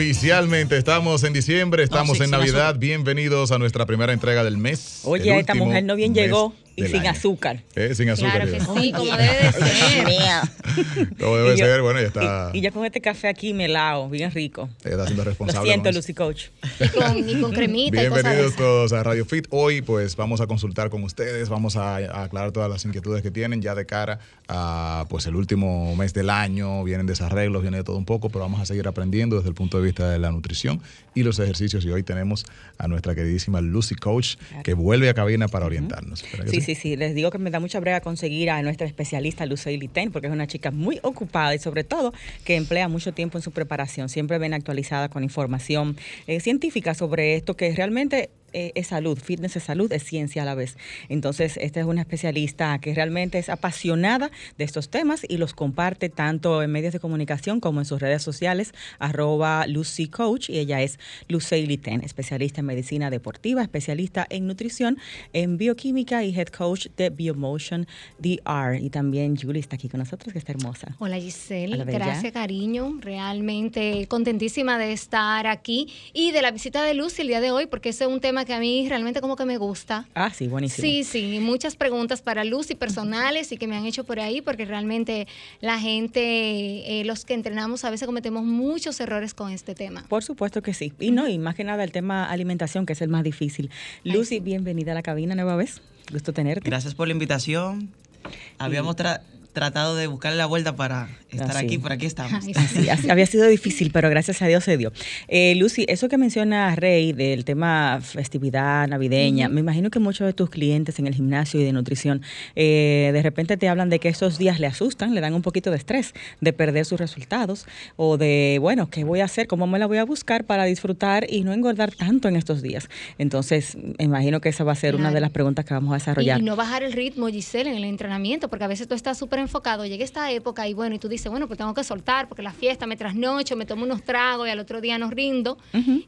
Oficialmente estamos en diciembre, estamos sí, en Navidad. Bienvenidos a nuestra primera entrega del mes. Oye, esta mujer no bien llegó y sin año. azúcar. Eh, sin azúcar. Claro que sí, como debe de ser. Como debe yo- ser, bueno, ya está, Y, y ya con este café aquí melao, bien rico. está siendo Lo responsable. siento, con Lucy Coach. Y con, y con cremita y cosas de Bienvenidos todos a Radio Fit. Hoy pues vamos a consultar con ustedes, vamos a, a aclarar todas las inquietudes que tienen ya de cara a pues el último mes del año, vienen desarreglos, viene de todo un poco, pero vamos a seguir aprendiendo desde el punto de vista de la nutrición y los ejercicios y hoy tenemos a nuestra queridísima Lucy Coach que vuelve a cabina para orientarnos. ¿Verdad que Sí, sí, sí. Les digo que me da mucha brega conseguir a nuestra especialista Lucely Ten, porque es una chica muy ocupada y sobre todo que emplea mucho tiempo en su preparación. Siempre ven actualizada con información eh, científica sobre esto que realmente eh, es salud, fitness es salud, es ciencia a la vez. Entonces, esta es una especialista que realmente es apasionada de estos temas y los comparte tanto en medios de comunicación como en sus redes sociales, arroba Lucy Coach, y ella es Lucely Ten, especialista en medicina deportiva, especialista en nutrición, en bioquímica y head coach de Biomotion DR. Y también Julie está aquí con nosotros, que está hermosa. Hola Giselle, gracias cariño, realmente contentísima de estar aquí y de la visita de Lucy el día de hoy porque ese es un tema que a mí realmente como que me gusta. Ah, sí, buenísimo. Sí, sí, muchas preguntas para Lucy personales y que me han hecho por ahí porque realmente la gente, eh, los que entrenamos a veces cometemos muchos errores con este tema. Por supuesto que sí. Y no, y más que nada el tema alimentación, que es el más difícil. Lucy, bienvenida a la cabina nueva vez. Gusto tenerte. Gracias por la invitación. Habíamos tra- tratado de buscarle la vuelta para estar aquí, por aquí estamos. Así- había sido difícil, pero gracias a Dios se dio. Eh, Lucy, eso que menciona Rey del tema festividad navideña, me imagino que muchos de tus clientes en el gimnasio y de nutrición eh, de repente te hablan de que esos días le asustan, le dan un poquito de estrés de perder sus resultados o de, bueno, ¿qué voy a hacer? ¿Cómo me la voy a buscar para disfrutar y no engordar tanto en estos días? Entonces, me imagino que esa va a ser una de las preguntas que vamos a Y, desarrollar. y no bajar el ritmo, Giselle, en el entrenamiento, porque a veces tú estás súper enfocado, llega esta época y bueno, y tú dices, bueno, pues tengo que soltar, porque la fiesta me trasnocho, me tomo unos tragos y al otro día no rindo.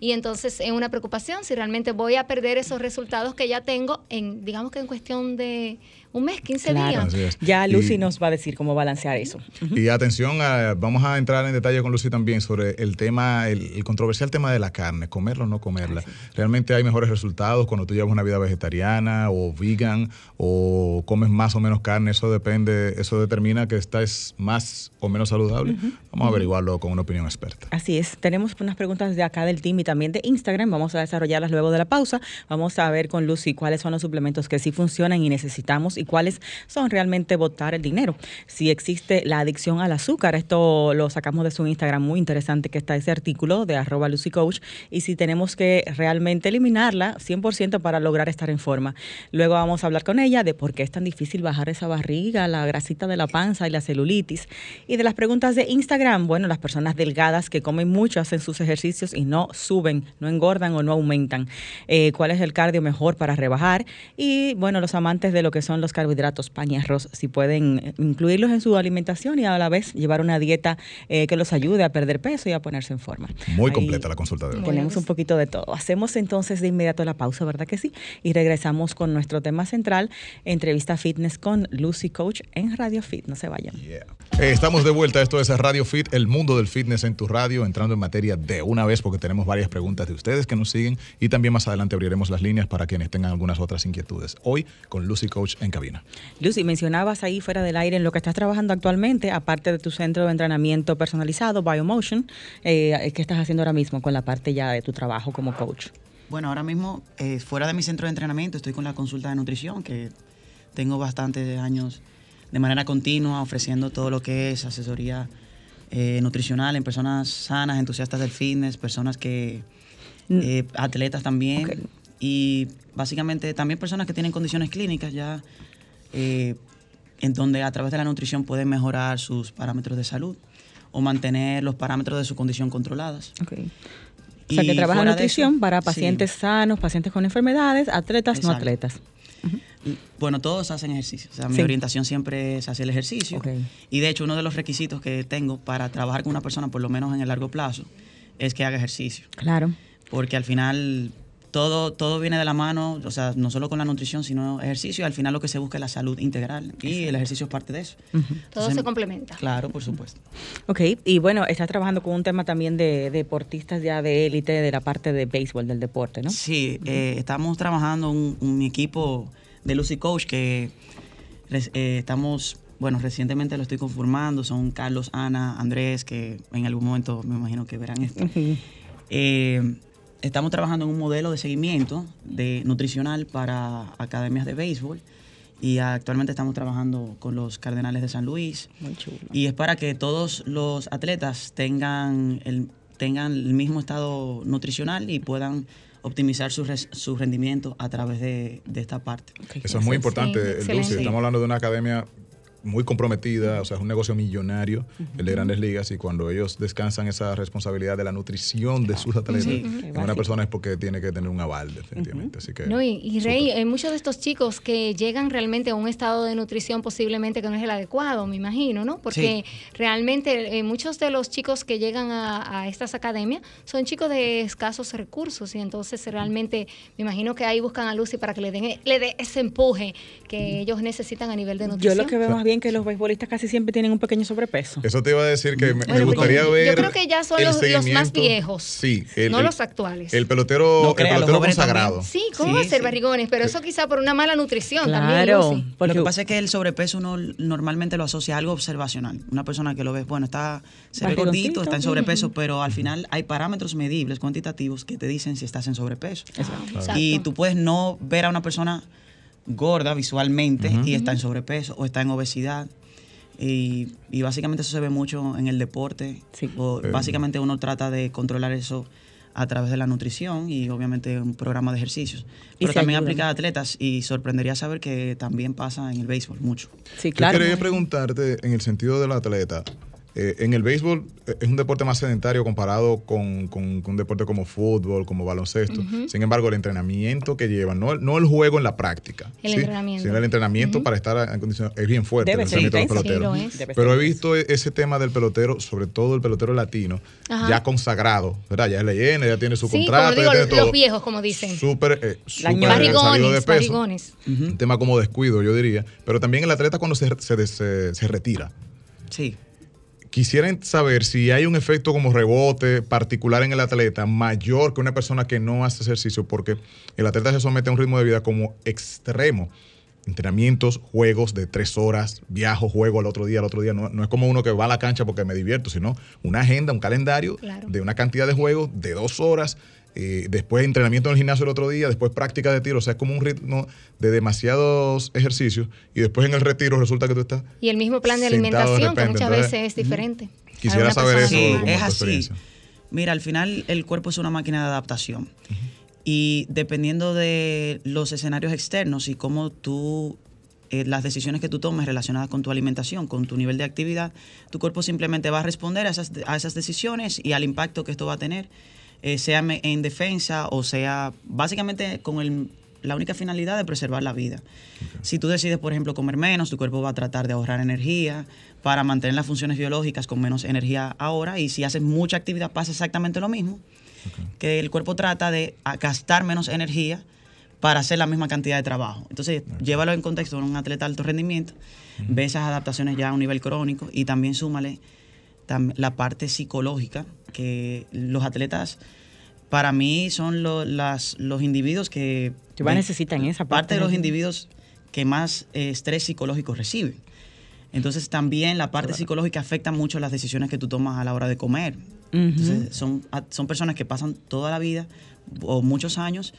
Y entonces es una preocupación si realmente voy a perder esos resultados que ya tengo en, digamos que en cuestión de un mes, 15 Claro. días. Ya Lucy Y- nos va a decir cómo balancear eso. Y atención, a- vamos a entrar en detalle con Lucy también sobre el tema, el, el controversial tema de la carne, comerla o no comerla. Realmente hay mejores resultados cuando tú llevas una vida vegetariana o vegan o comes más o menos carne, eso depende, eso determina que estás más o menos saludable. Vamos a averiguarlo con una opinión experta. Así es, tenemos unas preguntas de acá del team y también de Instagram, vamos a desarrollarlas luego de la pausa. Vamos a ver con Lucy cuáles son los suplementos que sí funcionan y necesitamos y cuáles son realmente botar el dinero. Si existe la adicción al azúcar, esto lo sacamos de su Instagram, muy interesante que está ese artículo de arroba Lucy Coach y si tenemos que realmente eliminarla 100% para lograr estar en forma. Luego vamos a hablar con ella de por qué es tan difícil bajar esa barriga, la grasita de la panza y la celulitis. Y de las preguntas de Instagram, bueno, las personas delgadas que comen mucho, hacen sus ejercicios y no suben, no engordan o no aumentan. Eh, ¿Cuál es el cardio mejor para rebajar? Y bueno, los amantes de lo que son los carbohidratos, pan y arroz, si pueden eh, incluirlos en su alimentación y a la vez llevar una dieta eh, que los ayude a perder peso y a ponerse en forma. Muy Ahí completa la consulta de hoy. Tenemos un poquito de todo. Hacemos entonces de inmediato la pausa, ¿verdad que sí? Y regresamos con nuestro tema central, entrevista fitness con Lucy Coach en Radio Fit. No se vayan. Yeah. Eh, estamos de vuelta, esto es Radio Fit, el mundo del fitness en tu radio, entrando en materia de una vez porque tenemos varias preguntas de ustedes que nos siguen y también más adelante abriremos las líneas para quienes tengan algunas otras inquietudes. Hoy con Lucy Coach en cabina. Lucy, mencionabas ahí fuera del aire en lo que estás trabajando actualmente, aparte de tu centro de entrenamiento personalizado, Biomotion, eh, ¿qué estás haciendo ahora mismo con la parte ya de tu trabajo como coach? Bueno, ahora mismo, eh, fuera de mi centro de entrenamiento, estoy con la consulta de nutrición, que tengo bastantes años de manera continua ofreciendo todo lo que es asesoría eh, nutricional en personas sanas, entusiastas del fitness, personas que, eh, atletas también, y básicamente también personas que tienen condiciones clínicas ya, eh, en donde a través de la nutrición pueden mejorar sus parámetros de salud o mantener los parámetros de su condición controladas. Okay. O sea, que trabaja nutrición eso, para sí. pacientes sanos, pacientes con enfermedades, atletas, no atletas. Bueno, todos hacen ejercicio. O sea, mi orientación siempre es hacia el ejercicio. Ok. Y de hecho, uno de los requisitos que tengo para trabajar con una persona, por lo menos en el largo plazo, es que haga ejercicio. Claro. Porque al final todo, todo viene de la mano, o sea, no solo con la nutrición, sino ejercicio. Al final lo que se busca es la salud integral y el ejercicio es parte de eso. todo se complementa. Claro, por supuesto. Ok, y bueno, estás trabajando con un tema también de deportistas ya de élite, de la parte de béisbol, del deporte, ¿no? Sí, eh, estamos trabajando un, un, equipo de Lucy Coach que eh, estamos bueno, recientemente lo estoy conformando, son Carlos, Ana, Andrés, que en algún momento me imagino que verán esto. Eh, estamos trabajando en un modelo de seguimiento de nutricional para academias de béisbol y actualmente estamos trabajando con los Cardenales de San Luis. Muy chulo. Y es para que todos los atletas tengan el, tengan el mismo estado nutricional y puedan optimizar su, su rendimiento a través de, esta parte. Eso es muy importante, Lucy. Estamos hablando de una academia muy comprometida, o sea, es un negocio millonario, el de grandes ligas, y cuando ellos descansan esa responsabilidad de la nutrición de sus atletas, una persona es porque tiene que tener un aval, definitivamente. Así que, no, y, Rey, hay muchos de estos chicos que llegan realmente a un estado de nutrición posiblemente que no es el adecuado, me imagino, ¿no? Porque realmente eh, muchos de los chicos que llegan a, estas academias son chicos de escasos recursos, y entonces realmente me imagino que ahí buscan a Lucy para que le den le dé ese empuje que ellos necesitan a nivel de nutrición. Yo lo que veo más bien que los beisbolistas casi siempre tienen un pequeño sobrepeso. Eso te iba a decir que me, gustaría ver. Yo creo que ya son los, más viejos. Sí, no los actuales. El pelotero, el pelotero consagrado. Sí, ¿cómo va a ser barrigones? Pero eso quizá por una mala nutrición claro, también. Lo que pasa es que el sobrepeso uno normalmente lo asocia a algo observacional. Una persona que lo ve, bueno, está se ve gordito, está en sobrepeso, pero al final hay parámetros medibles, cuantitativos, que te dicen si estás en sobrepeso. Y tú puedes no ver a una persona gorda visualmente y está en sobrepeso o está en obesidad. Y, básicamente eso se ve mucho en el deporte. básicamente uno trata de controlar eso a través de la nutrición y obviamente un programa de ejercicios. Pero también aplica a atletas y sorprendería saber que también pasa en el béisbol mucho. Sí, claro. Yo quería preguntarte en el sentido del atleta. Eh, en el béisbol eh, es un deporte más sedentario comparado con, un deporte como fútbol, como baloncesto. Sin embargo, el entrenamiento que llevan, no, no el juego en la práctica, el entrenamiento. sino el entrenamiento para estar en condiciones, es bien fuerte. Debe el ser pelotero. Pero he visto e, ese tema del pelotero, sobre todo el pelotero latino, ya consagrado, ¿verdad? Ya es leyenda, ya tiene su contrato. Como digo, los viejos, como dicen. Súper, eh, salido de peso. Un tema como descuido, yo diría. Pero también el atleta cuando se, se, se retira. Sí quisieran saber si hay un efecto como rebote particular en el atleta mayor que una persona que no hace ejercicio, porque el atleta se somete a un ritmo de vida como extremo. Entrenamientos, juegos de tres horas, viajo, juego al otro día, al otro día. No, es como uno que va a la cancha porque me divierto, sino una agenda, un calendario de una cantidad de juegos de dos horas eh, después entrenamiento en el gimnasio el otro día, después práctica de tiro, o sea, es como un ritmo de demasiados ejercicios y después en el retiro resulta que tú estás... Y el mismo plan de alimentación, que muchas veces es diferente. Quisiera saber eso. Sí, es así. Mira, al final el cuerpo es una máquina de adaptación. Y dependiendo de los escenarios externos y cómo tú eh, las decisiones que tú tomes relacionadas con tu alimentación, con tu nivel de actividad, tu cuerpo simplemente va a responder a esas, a esas decisiones y al impacto que esto va a tener eh, sea en defensa o sea básicamente con la única finalidad de preservar la vida. Si tú decides, por ejemplo, comer menos, tu cuerpo va a tratar de ahorrar energía para mantener las funciones biológicas con menos energía ahora y si haces mucha actividad pasa exactamente lo mismo, que el cuerpo trata de gastar menos energía para hacer la misma cantidad de trabajo. Entonces, llévalo en contexto de un atleta de alto rendimiento, ve esas adaptaciones ya a un nivel crónico y también súmale la parte psicológica, que los atletas para mí son las, los individuos que... Que necesitan esa parte. Parte de los individuos que más eh, estrés psicológico reciben. Entonces también la parte psicológica afecta mucho las decisiones que tú tomas a la hora de comer. son, son personas que pasan toda la vida o muchos años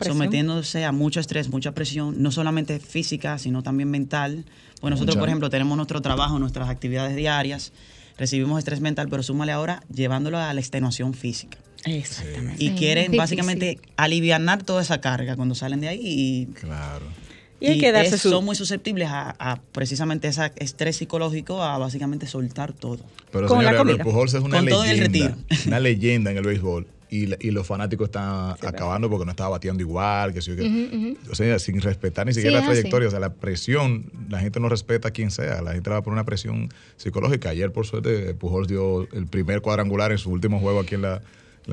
sometiéndose a mucho estrés, mucha presión, no solamente física, sino también mental. Pues nosotros, por ejemplo, tenemos nuestro trabajo, nuestras actividades diarias, recibimos estrés mental, pero súmale ahora llevándolo a la extenuación física. Exactamente. Y quieren básicamente aliviar toda esa carga cuando salen de ahí. Y, claro. Y, hay que darse son muy susceptibles a, precisamente ese estrés psicológico, a básicamente soltar todo. Pero Con la comida. Pujols es una leyenda, una leyenda en el béisbol y, los fanáticos están acabando porque no estaba bateando igual, que, o sea, sin respetar ni siquiera la trayectoria, o sea, la presión, la gente no respeta a quien sea, la gente va por una presión psicológica. Ayer, por suerte, Pujols dio el primer cuadrangular en su último juego aquí en la,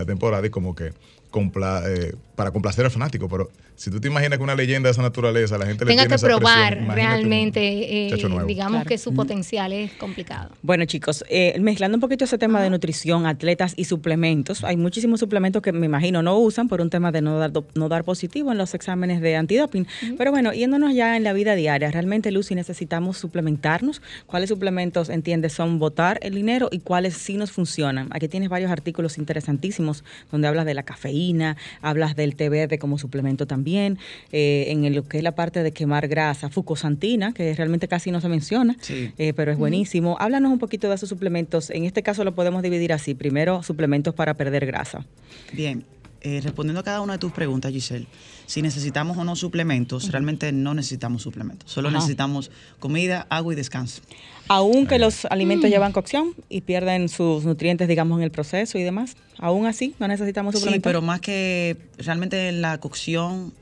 temporada y como que compla- eh, para complacer al fanático, pero si tú te imaginas que una leyenda de esa naturaleza, la gente le Tenga tiene que esa probar realmente, eh, digamos Claro. que su potencial es complicado. Bueno, chicos, eh, mezclando un poquito ese tema de nutrición, atletas y suplementos, hay muchísimos suplementos que me imagino no usan por un tema de no dar, do- no dar positivo en los exámenes de antidoping. Pero bueno, yéndonos ya en la vida diaria, ¿realmente, Lucy, necesitamos suplementarnos? ¿Cuáles suplementos, entiendes, son botar el dinero y cuáles sí nos funcionan? Aquí tienes varios artículos interesantísimos donde hablas de la cafeína, hablas del té verde como suplemento también, eh, en lo que es la parte de quemar grasa, fucosantina, que realmente casi no se menciona, Sí. eh, pero es buenísimo. Háblanos un poquito de esos suplementos. En este caso lo podemos dividir así. Primero, suplementos para perder grasa. Bien, eh, respondiendo a cada una de tus preguntas, Giselle, si necesitamos o no suplementos, realmente no necesitamos suplementos. Solo Ajá. necesitamos comida, agua y descanso. Aunque los alimentos llevan cocción y pierden sus nutrientes, digamos, en el proceso y demás, aún así no necesitamos Sí, suplementos. pero más que realmente en la cocción,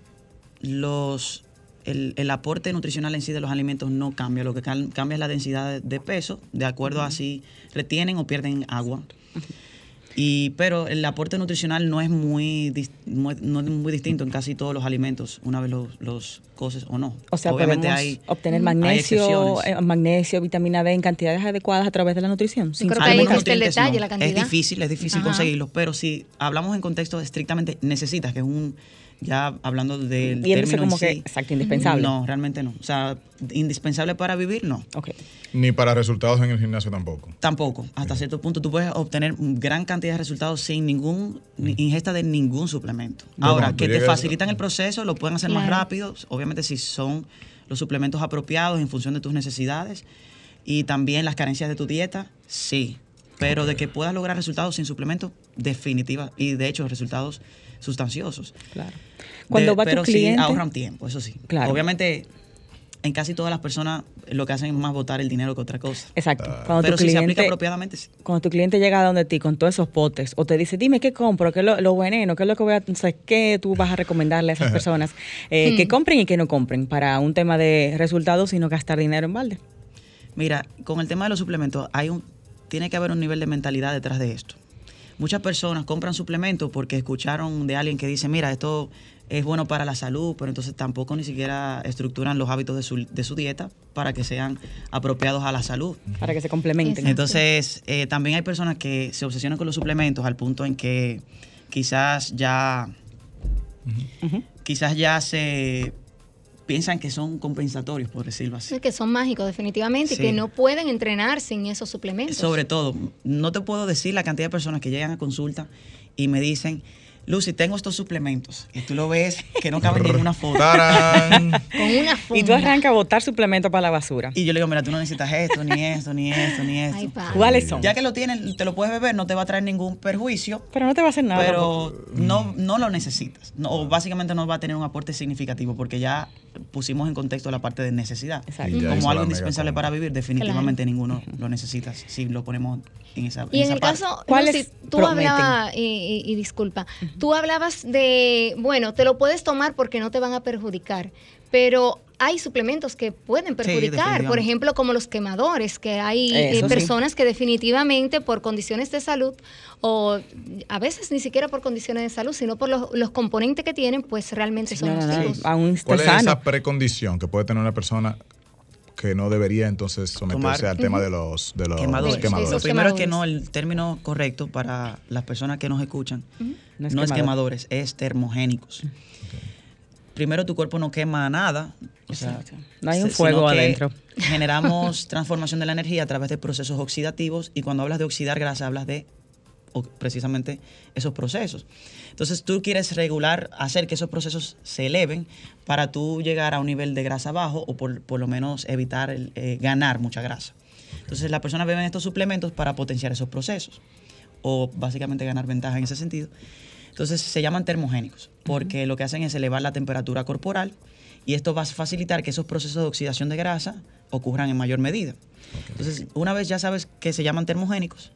los el, el aporte nutricional en sí de los alimentos no cambia. Lo que cambia es la densidad de, de peso, de acuerdo a si retienen o pierden agua. Y, pero el aporte nutricional no es muy, no es muy distinto en casi todos los alimentos, una vez los, los coces o no. o sea, Obviamente podemos hay, obtener magnesio, eh, magnesio, vitamina D en cantidades adecuadas a través de la nutrición. sin creo que ahí Algunos está el detalle, no. la cantidad. Es difícil, es difícil Ajá. conseguirlos, pero si hablamos en contexto de estrictamente necesitas, que es un, ya hablando del Viéndose término como en que, sí, exacto, indispensable. No, realmente no. O sea, indispensable para vivir, no. Ok. Ni para resultados en el gimnasio tampoco. Tampoco. Hasta cierto punto tú puedes obtener gran cantidad de resultados sin ningún ni- ingesta de ningún suplemento. No, Ahora, que te facilitan el proceso, lo pueden hacer más rápido, obviamente si son los suplementos apropiados en función de tus necesidades y también las carencias de tu dieta, sí. Pero de que puedas lograr resultados sin suplemento, definitiva. Y de hecho, resultados sustanciosos. Claro. Cuando De- va tu pero cliente. sí ahorran tiempo, eso sí. Claro. Obviamente, en casi todas las personas lo que hacen es más botar el dinero que otra cosa. Exacto. Cuando Pero tu si se aplica cliente, apropiadamente, sí. cuando tu cliente llega a donde ti con todos esos potes o te dice, dime qué compro, qué es lo, lo veneno, qué es lo que voy a, o sea, qué tú vas a recomendarle a esas personas eh, que compren y que no compren para un tema de resultados y no gastar dinero en balde. Mira, con el tema de los suplementos, hay un, tiene que haber un nivel de mentalidad detrás de esto. Muchas personas compran suplementos porque escucharon de alguien que dice, mira, esto es bueno para la salud, pero entonces tampoco ni siquiera estructuran los hábitos de su, de su dieta para que sean apropiados a la salud. Para que se complementen. Exacto. Entonces, eh, también hay personas que se obsesionan con los suplementos al punto en que quizás ya, quizás ya se piensan que son compensatorios, por decirlo así. Que son mágicos definitivamente Sí. y que no pueden entrenar sin esos suplementos. Sobre todo, no te puedo decir la cantidad de personas que llegan a consulta y me dicen, Lucy, tengo estos suplementos. Y tú lo ves que no caben en ninguna foto. ¡Tarán! Con una funda. Y tú arrancas a botar suplementos para la basura. Y yo le digo, mira, tú no necesitas esto, ni esto, ni esto, ni esto. Ay. ¿Cuáles son? Ya que lo tienes, te lo puedes beber, no te va a traer ningún perjuicio, Pero no te va a hacer nada. pero no, no lo necesitas. No, o básicamente no va a tener un aporte significativo porque ya pusimos en contexto la parte de necesidad. Como algo indispensable para vivir, definitivamente ninguno lo necesita si lo ponemos en esa Y en esa el parte. caso, ¿Cuáles Lucy, tú hablabas, y, y- y disculpa, tú hablabas de, bueno, te lo puedes tomar porque no te van a perjudicar, pero hay suplementos que pueden perjudicar, por ejemplo, como los quemadores, que hay eh, sí. personas que definitivamente por condiciones de salud, o a veces ni siquiera por condiciones de salud, sino por los, los componentes que tienen, pues realmente son no, no, nocivos. ¿Cuál es sano. esa precondición que puede tener una persona que no debería entonces someterse Tomar. al tema de los, de los quemadores. Sí, quemadores? Lo primero es que no, el término correcto para las personas que nos escuchan No es no es quemador. quemadores, es termogénicos. Primero, tu cuerpo no quema nada. O sea. No hay un fuego adentro. Generamos transformación de la energía a través de procesos oxidativos y cuando hablas de oxidar grasa hablas de o- precisamente esos procesos. Entonces tú quieres regular, hacer que esos procesos se eleven para tú llegar a un nivel de grasa bajo o por, por lo menos evitar el, eh, ganar mucha grasa. Entonces las personas beben estos suplementos para potenciar esos procesos o básicamente ganar ventaja en ese sentido. Entonces se llaman termogénicos porque lo que hacen es elevar la temperatura corporal y esto va a facilitar que esos procesos de oxidación de grasa ocurran en mayor medida. Entonces, una vez ya sabes que se llaman termogénicos,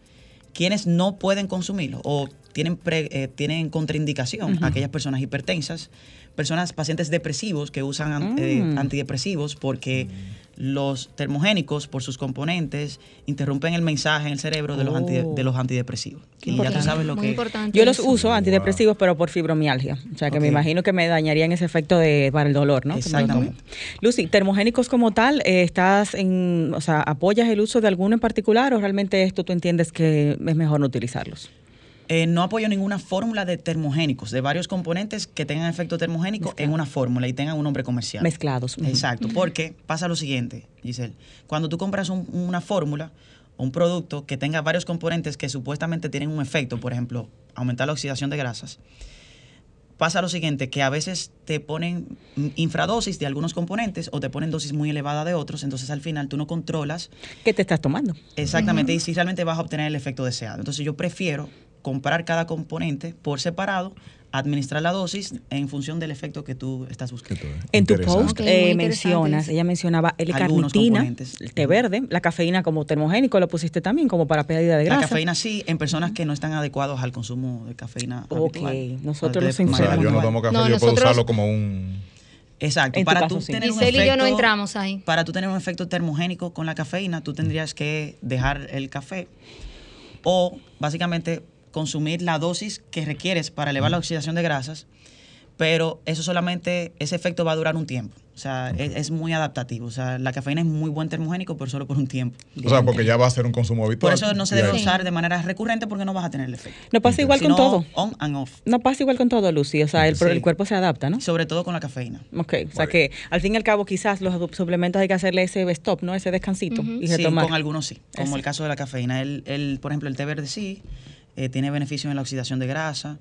quienes no pueden consumirlo o tienen, pre- eh, tienen contraindicación, aquellas personas hipertensas, personas, pacientes depresivos que usan an- eh, Mm. antidepresivos porque los termogénicos, por sus componentes, interrumpen el mensaje en el cerebro de los, anti- Oh. de los antidepresivos. Y ya tú sabes lo Muy que importante. Yo los uso antidepresivos, pero por fibromialgia. O sea, que me imagino que me dañarían ese efecto de para el dolor, ¿no? Exactamente. Lucy, termogénicos como tal, eh, ¿estás en, o sea, apoyas el uso de alguno en particular o realmente esto tú entiendes que es mejor no utilizarlos? Eh, no apoyo ninguna fórmula de termogénicos, de varios componentes que tengan efecto termogénico en una fórmula y tengan un nombre comercial. Mezclados. Exacto, porque pasa lo siguiente, Giselle. Cuando tú compras un- una fórmula o un producto que tenga varios componentes que supuestamente tienen un efecto, por ejemplo, aumentar la oxidación de grasas, pasa lo siguiente, que a veces te ponen infradosis de algunos componentes o te ponen dosis muy elevada de otros, entonces al final tú no controlas ¿Qué te estás tomando? exactamente y si realmente vas a obtener el efecto deseado. Entonces yo prefiero comprar cada componente por separado, administrar la dosis en función del efecto que tú estás buscando. En tu post eh, mencionas, ella mencionaba Algunos L-carnitina, componentes. el té verde, la cafeína como termogénico, lo pusiste también como para pérdida de La grasa. cafeína sí, en personas que no están adecuados al consumo de cafeína. Ok, habitual. nosotros sea, enfermos yo no tomo café, No, yo puedo usarlo como un... Exacto. En tu Para caso, tú sí. tener un Giselle y yo no efecto- entramos ahí. Para tú tener un efecto termogénico con la cafeína, tú tendrías que dejar el café o básicamente consumir la dosis que requieres para elevar la oxidación de grasas, pero eso solamente, ese efecto va a durar un tiempo. O sea, es, es muy adaptativo. O sea, la cafeína es muy buen termogénico, pero solo por un tiempo. O sea, porque ya va a ser un consumo habitual. Por eso no se debe usar de manera recurrente porque no vas a tener el efecto. No pasa igual con todo. On and off. No pasa igual con todo, Lucy. O sea, el, Sí. el cuerpo se adapta, ¿no? Sobre todo con la cafeína. Ok, o sea que al fin y al cabo quizás los suplementos hay que hacerle ese stop, ¿no? Ese descansito y Sí, retomar. con algunos sí, como Eso. el caso de la cafeína. El, el, por ejemplo, el té verde sí, eh, tiene beneficio en la oxidación de grasa.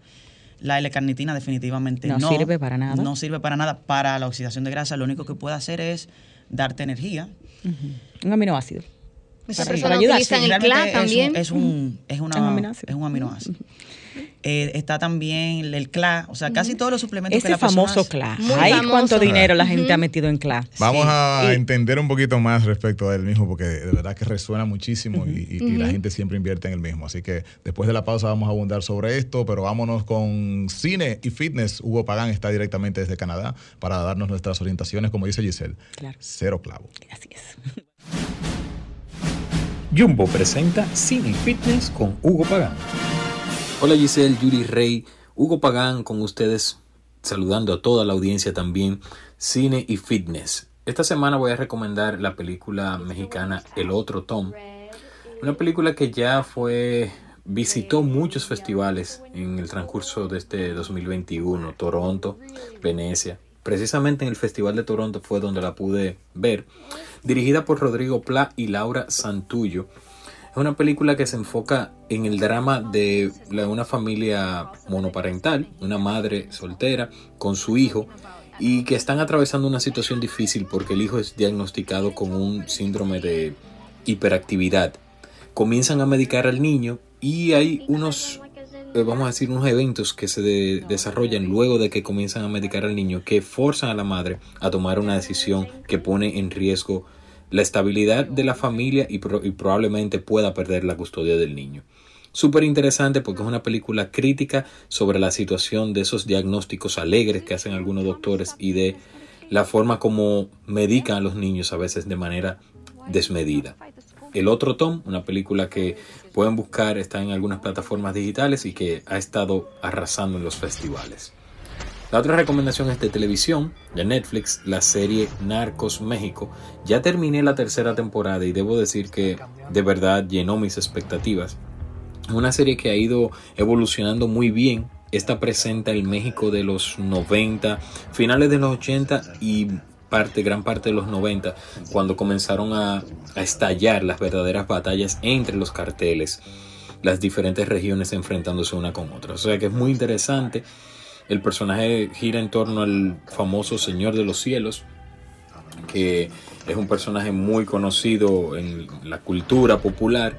La L-carnitina definitivamente No no. sirve para nada. No sirve para nada para la oxidación de grasa. Lo único que puede hacer es darte energía. Un aminoácido. Muchas Para- personas para ayudar, Sí, el CLA es un- también. Es un, es una- Un aminoácido. es un aminoácido. Eh, está también el CLA, o sea, casi todos los suplementos que Ese las famoso CLA. Muy Ay, famoso. cuánto dinero la gente ha metido en CLA. Vamos Sí. a Y- entender un poquito más respecto a él mismo, porque de verdad que resuena muchísimo y, y- y la gente siempre invierte en el mismo. Así que después de la pausa vamos a abundar sobre esto, pero vámonos con cine y fitness. Hugo Pagán está directamente desde Canadá para darnos nuestras orientaciones, como dice Giselle. Claro. Cero clavo. Así es. Jumbo presenta Cine y Fitness con Hugo Pagán. Hola Giselle, Yuri Rey, Hugo Pagán con ustedes, saludando a toda la audiencia también, Cine y Fitness. Esta semana voy a recomendar la película mexicana El Otro Tom, una película que ya fue visitó muchos festivales en el transcurso de este 2021, Toronto, Venecia. Precisamente en el Festival de Toronto fue donde la pude ver, dirigida por Rodrigo Pla y Laura Santullo. Es una película que se enfoca en el drama de una familia monoparental, una madre soltera con su hijo y que están atravesando una situación difícil porque el hijo es diagnosticado con un síndrome de hiperactividad. Comienzan a medicar al niño y hay unos, eh, vamos a decir, unos eventos que se de- desarrollan luego de que comienzan a medicar al niño que forzan a la madre a tomar una decisión que pone en riesgo la estabilidad de la familia y, pro- y probablemente pueda perder la custodia del niño. Súper interesante porque es una película crítica sobre la situación de esos diagnósticos alegres que hacen algunos doctores y de la forma como medican a los niños a veces de manera desmedida. El otro Tom, una película que pueden buscar, está en algunas plataformas digitales y que ha estado arrasando en los festivales. La otra recomendación es de televisión, de Netflix, la serie Narcos México. Ya terminé la tercera temporada y debo decir que de verdad llenó mis expectativas. Una serie que ha ido evolucionando muy bien. Esta presenta el México de los 90, finales de los 80 y parte, gran parte de los 90, cuando comenzaron a, a estallar las verdaderas batallas entre los carteles, las diferentes regiones enfrentándose una con otra. O sea que es muy interesante. El personaje gira en torno al famoso Señor de los Cielos, que es un personaje muy conocido en la cultura popular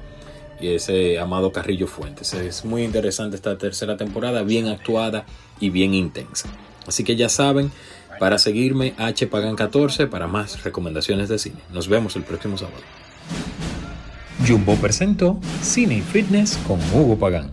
y ese Amado Carrillo Fuentes. Es muy interesante esta tercera temporada, bien actuada y bien intensa. Así que ya saben, para seguirme HPagan14 para más recomendaciones de cine. Nos vemos el próximo sábado. Jumbo presentó Cine y Fitness con Hugo Pagán.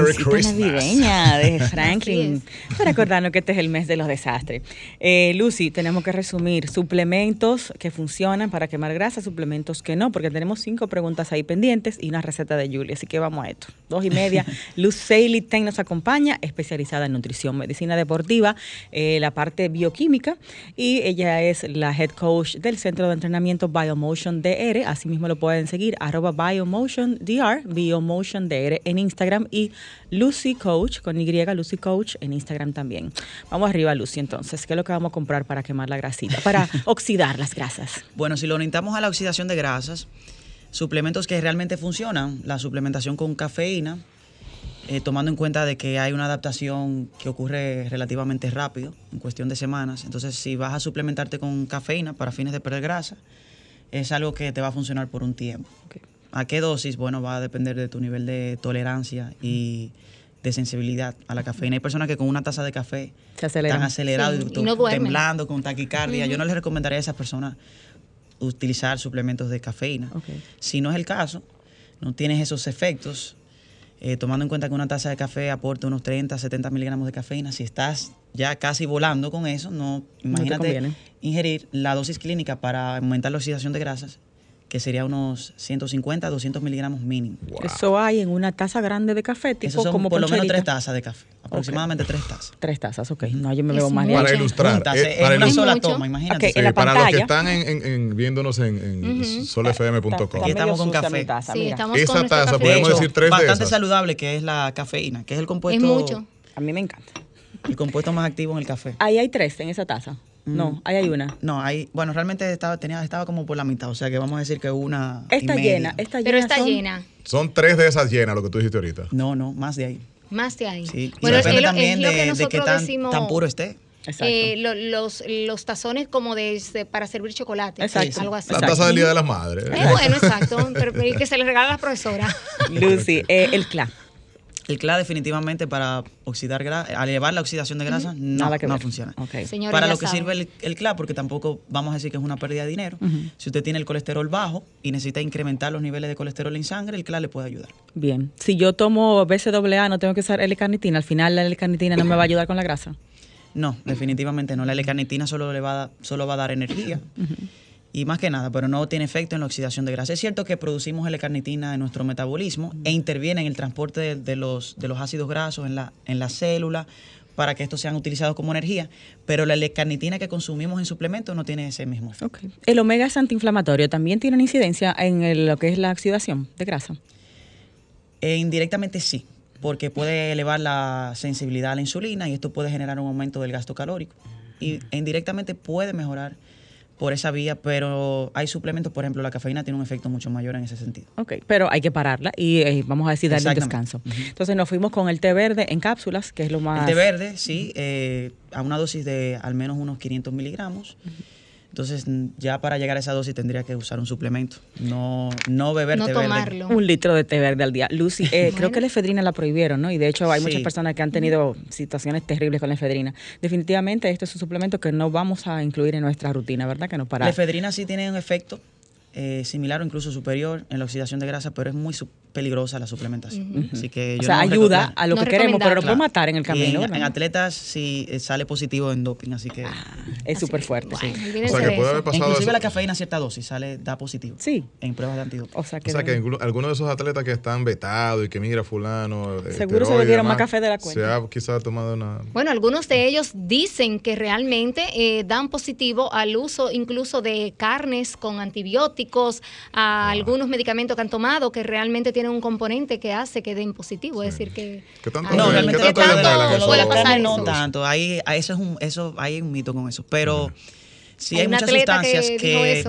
navideña de Así Franklin. Para recordarnos que este es el mes de los desastres. Eh, Lucy, tenemos que resumir suplementos que funcionan para quemar grasa, suplementos que no, porque tenemos cinco preguntas ahí pendientes y una receta de Julie. Así que vamos a esto. Dos y media. Luz Saley Ten nos acompaña, especializada en nutrición, medicina deportiva, eh, la parte bioquímica, y ella es la head coach del centro de entrenamiento Biomotion DR. Asimismo lo pueden seguir, arroba Biomotion DR, Biomotion DR en Instagram y Lucy Coach, con Y, Lucy Coach en Instagram también. Vamos arriba, Lucy, entonces. ¿Qué es lo que vamos a comprar para quemar la grasita? Para oxidar las grasas. Bueno, si lo orientamos a la oxidación de grasas, suplementos que realmente funcionan, la suplementación con cafeína, eh, tomando en cuenta de que hay una adaptación que ocurre relativamente rápido, en cuestión de semanas. Entonces, si vas a suplementarte con cafeína para fines de perder grasa, es algo que te va a funcionar por un tiempo. ¿A qué dosis? Bueno, va a depender de tu nivel de tolerancia y de sensibilidad a la cafeína. Hay personas que con una taza de café Se aceleran. están acelerados, Sí, y no temblando, con taquicardia. Yo no les recomendaría a esas personas utilizar suplementos de cafeína. Si no es el caso, no tienes esos efectos, eh, tomando en cuenta que una taza de café aporta unos 30, 70 miligramos de cafeína, si estás ya casi volando con eso, no imagínate ingerir la dosis clínica para aumentar la oxidación de grasas, que sería unos 150, 200 miligramos mínimo. Eso hay en una taza grande de café, tipo Esos son como por lo menos tres tazas de café, aproximadamente tres tazas. Tres tazas, ok. No, yo me Es veo más de. Para ilustrar. Juntas, eh, en para una sola Mucho. toma, imagínate. Ok, Sí, en la para los que están en, en- en- viéndonos en, en solfm.com. Aquí estamos con café. taza, Sí, estamos Esa con taza, café. podemos De hecho, decir tres de bastante esas. saludable que es la cafeína, que es el compuesto Es mucho. A mí me encanta. el compuesto más activo en el café. Ahí hay tres en esa taza. No, ahí hay una. No, hay, bueno, realmente estaba, tenía, estaba como por la mitad, o sea que vamos a decir que una. y Está media. llena, está llena. Pero está son- llena. Son tres de esas llenas, lo que tú dijiste ahorita. No, no, más de ahí. Más de ahí. Sí. Bueno, y es, depende también es lo que de, de qué nosotros tan, decimos. tan puro esté. Exacto. eh, lo- los, los tazones como de, de- para servir chocolate. Exacto. Algo así. La taza del Día de las Madres. Es bueno, exacto. Pero, pero que se le regala a la profesora. Lucy, eh, el CLA. El CLA definitivamente para oxidar grasa, al elevar la oxidación de grasa, no, Nada que no funciona. Para lo que sirve el, el CLA, porque tampoco vamos a decir que es una pérdida de dinero. Si usted tiene el colesterol bajo y necesita incrementar los niveles de colesterol en sangre, el CLA le puede ayudar. Bien. Si yo tomo BCAA, no tengo que usar L-carnitina. Al final la L-carnitina no me va a ayudar con la grasa. No, definitivamente no. La L-carnitina solo, le va a, solo va a dar energía. Y más que nada, pero no tiene efecto en la oxidación de grasa. Es cierto que producimos L-carnitina en nuestro metabolismo e interviene en el transporte de, de los, de los ácidos grasos en la, en la célula para que estos sean utilizados como energía, pero la L-carnitina que consumimos en suplementos no tiene ese mismo efecto. El omega es antiinflamatorio. ¿También tiene una incidencia en el- lo que es la oxidación de grasa? E indirectamente sí, porque puede elevar la sensibilidad a la insulina y esto puede generar un aumento del gasto calórico. Y e indirectamente puede mejorar por esa vía, pero hay suplementos, por ejemplo, la cafeína tiene un efecto mucho mayor en ese sentido. Ok, pero hay que pararla y eh, vamos a decir darle un descanso. Entonces nos fuimos con el té verde en cápsulas, que es lo más... El té verde, sí, eh, a una dosis de al menos unos 500 miligramos. Entonces, ya para llegar a esa dosis tendría que usar un suplemento, no, no beber no té verde. tomarlo. Un litro de té verde al día. Lucy, eh, creo que la efedrina la prohibieron, ¿no? Y de hecho hay muchas personas que han tenido situaciones terribles con la efedrina. Definitivamente este es un suplemento que no vamos a incluir en nuestra rutina, ¿verdad? Que no para. La efedrina sí tiene un efecto eh, similar o incluso superior en la oxidación de grasa, pero es muy su- peligrosa la suplementación. Así que o yo sea, no ayuda a lo No que queremos, pero lo puede recomendable. matar en el Y camino. en, atletas sí eh, sale positivo en doping, así que es súper fuerte. Bueno, O sea, que de puede haber pasado inclusive eso. la cafeína a cierta dosis sale da positivo. Sí. En pruebas de antidoping. O sea que, O sea, que algunos de esos atletas que están vetados y que mira fulano. Seguro se bebieron más café de la cuenta. Se ha quizás tomado una... Bueno, algunos de ellos dicen que realmente eh, dan positivo al uso incluso de carnes con antibióticos, a algunos medicamentos que han tomado que realmente tienen un componente que hace que den positivo. Es decir, que. ¿Qué tanto No, ¿Qué realmente tanto eso? Puede pasar carne no eso. tanto. Ahí, ahí eso es un, eso, hay un mito con eso. Pero sí Hay hay, muchas que sustancias que.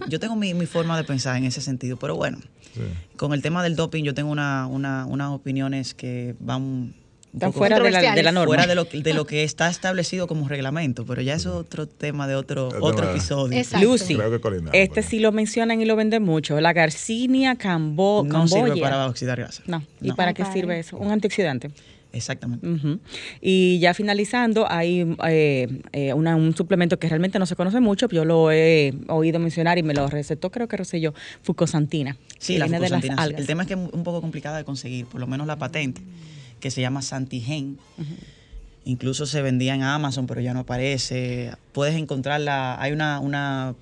yo tengo mi, mi forma de pensar en ese sentido, pero bueno. Sí. Con el tema del doping, yo tengo una, una- unas opiniones que van Están fuera de la, de la norma. fuera de lo, de lo que está establecido como reglamento, pero ya eso es otro tema de otro, otro tema- episodio. Exacto. Lucy, Creo que colindamos, este sí lo mencionan y lo venden mucho. La Garcinia cambo, No sirve para oxidar grasa. No. ¿Y No. para qué sirve eso? Un antioxidante. Exactamente. Y ya finalizando, hay eh, eh, una- un suplemento que realmente no se conoce mucho, yo lo he oído mencionar y me lo recetó, creo que recetó yo, fucosantina. Sí, la viene de las fucosantina. algas. El tema es que es un poco complicada de conseguir, por lo menos la patente, que se llama Santigen. Incluso se vendía en Amazon, pero ya no aparece. Puedes encontrarla, hay una, una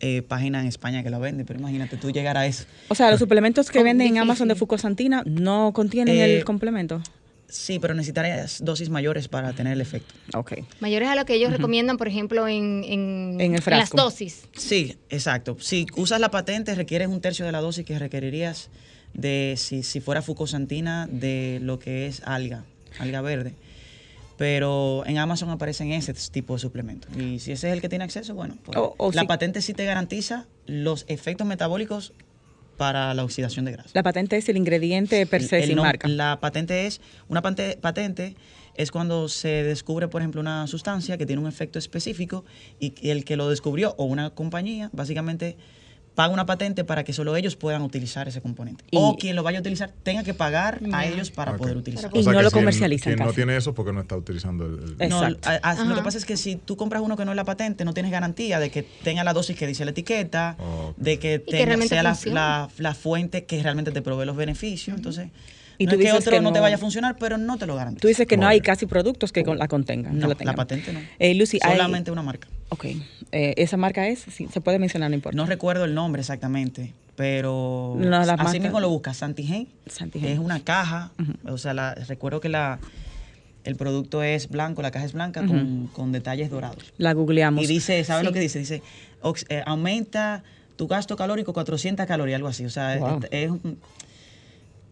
eh, página en España que la vende, pero imagínate tú llegar a eso. O sea, los suplementos que venden en. Amazon de fucosantina no contienen Eh, el complemento. Sí, pero necesitarías dosis mayores para tener el efecto. Ok. Mayores a lo que ellos recomiendan, por ejemplo, en, en, En el las frasco. dosis. Sí, exacto. Si usas la patente, requieres un tercio de la dosis que requerirías de si, si fuera fucosantina de lo que es alga, alga verde. Pero en Amazon aparecen ese tipo de suplementos. Y si ese es el que tiene acceso, bueno, pues O- o la si- patente sí te garantiza los efectos metabólicos para la oxidación de grasa. La patente es el ingrediente per se El- el sin nom- marca. La patente es, una pante- patente es cuando se descubre, por ejemplo, una sustancia que tiene un efecto específico y el que lo descubrió o una compañía, básicamente paga una patente para que solo ellos puedan utilizar ese componente. Y- o quien lo vaya a utilizar tenga que pagar a ellos para poder utilizar. Y no lo si comercializan Quien no casi. tiene eso porque no está utilizando el... el- No, Exacto. a- a- lo que pasa es que si tú compras uno que no es la patente, no tienes garantía de que tenga la dosis que dice la etiqueta, de que, tenga, sea la, la- la fuente que realmente te provee los beneficios. Entonces, Y no tú es que dices otro que no, te no- vaya a funcionar, pero no te lo garantiza. Tú dices que no hay casi productos que con- la contengan. que No, la la patente no. Eh, Lucy, hay- Solamente una marca. Ok. Eh, ¿Esa marca es? Sí, se puede mencionar, no importa. No recuerdo el nombre exactamente, pero No, la así mismo lo buscas, Santigen. Santigen. Es una caja, o sea, la- recuerdo que la el producto es blanco, la caja es blanca con, con detalles dorados. La googleamos. Y dice, ¿sabes Sí. lo que dice? Dice, eh, aumenta tu gasto calórico 400 calorías, algo así. O sea, Wow. es, es un,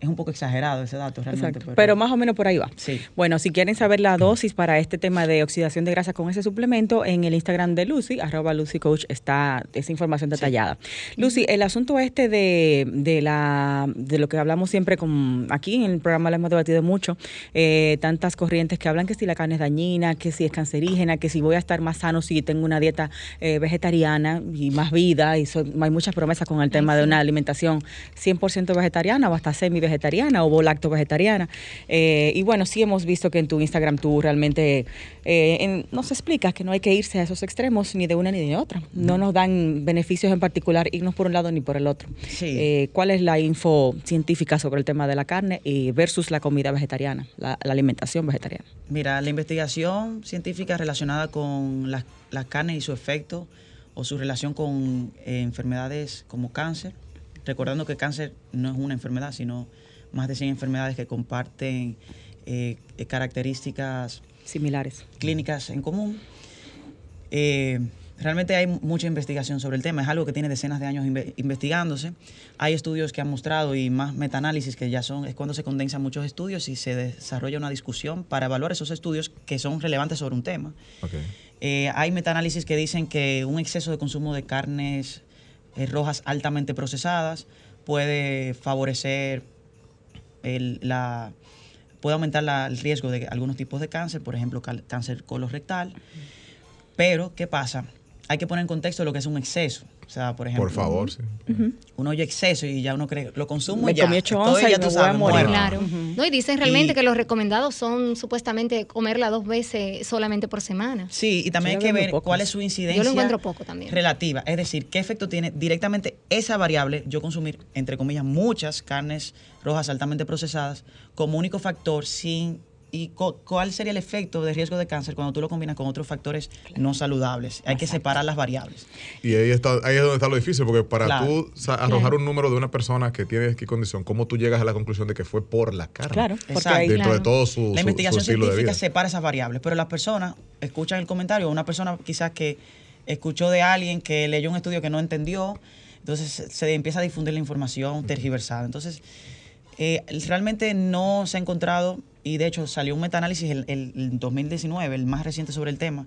es un poco exagerado ese dato realmente. Exacto. Pero, más o menos por ahí va. Sí. Bueno, si quieren saber la dosis para este tema de oxidación de grasa con ese suplemento, en el Instagram de Lucy, arroba Lucy Coach, está esa información detallada. Lucy, el asunto este de, de la de lo que hablamos siempre con aquí en el programa lo hemos debatido mucho, eh, tantas corrientes que hablan que si la carne es dañina, que si es cancerígena, que si voy a estar más sano si tengo una dieta eh, vegetariana y más vida, y son- hay muchas promesas con el tema de una alimentación 100% vegetariana o hasta semi vegetariana o lacto vegetariana. Eh, y bueno, sí hemos visto que en tu Instagram tú realmente eh, en- nos explicas que no hay que irse a esos extremos ni de una ni de otra. No nos dan beneficios en particular irnos por un lado ni por el otro. Sí. Eh, ¿Cuál es la info científica sobre el tema de la carne y versus la comida vegetariana, la, la alimentación vegetariana? Mira, la investigación científica relacionada con la, la carne y su efecto o su relación con eh, enfermedades como cáncer, recordando que cáncer no es una enfermedad, sino más de 100 enfermedades que comparten eh, características Similares. clínicas en común. Eh, realmente hay mucha investigación sobre el tema, es algo que tiene decenas de años inve- investigándose. Hay estudios que han mostrado y más metaanálisis que ya son, es cuando se condensan muchos estudios y se desarrolla una discusión para evaluar esos estudios que son relevantes sobre un tema. Ok. Eh, hay metaanálisis que dicen que un exceso de consumo de carnes eh, rojas altamente procesadas puede favorecer el- la puede aumentar la- el riesgo de algunos tipos de cáncer, por ejemplo, cáncer colorectal. Pero, ¿qué pasa? Hay que poner en contexto lo que es un exceso. O sea, por ejemplo, Por favor, sí. uno oye exceso y ya uno cree, lo consumo Me y ya. comí ocho onzas y ya me tú voy a sabes, morir. muerto. Claro. No, y dicen realmente Y- que los recomendados son supuestamente comerla dos veces solamente por semana. Sí, y también Yo hay que ver cuál es su incidencia. Yo lo encuentro poco también. Relativa. Es decir, qué efecto tiene directamente esa variable, yo consumir, entre comillas, muchas carnes rojas altamente procesadas, como único factor sin. ¿Y co- cuál sería el efecto de riesgo de cáncer cuando tú lo combinas con otros factores no saludables? Hay que separar las variables. Y ahí, está, ahí es donde está lo difícil, porque para Claro. tú arrojar un número de una persona que tiene X condición, ¿cómo tú llegas a la conclusión de que fue por la carne? Claro, porque Exacto. ahí Dentro de Claro. todo su, su- La su investigación estilo de científica vida. separa esas variables, pero las personas escuchan el comentario, una persona quizás que escuchó de alguien que leyó un estudio que no entendió, entonces se, se empieza a difundir la información tergiversada. Entonces, eh, realmente no se ha encontrado, y de hecho salió un metaanálisis el, el, el 2019, el más reciente sobre el tema,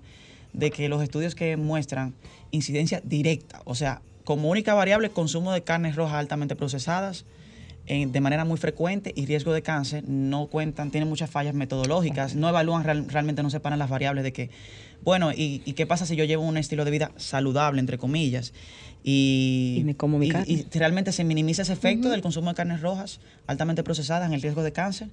de que los estudios que muestran incidencia directa, o sea, como única variable, consumo de carnes rojas altamente procesadas, en- de manera muy frecuente y riesgo de cáncer no cuentan, tienen muchas fallas metodológicas, no evalúan real- realmente, no separan las variables de que, bueno, y, y qué pasa si yo llevo un estilo de vida saludable, entre comillas? Y, Y me como mi y- carne. y realmente se minimiza ese efecto del consumo de carnes rojas altamente procesadas en el riesgo de cáncer.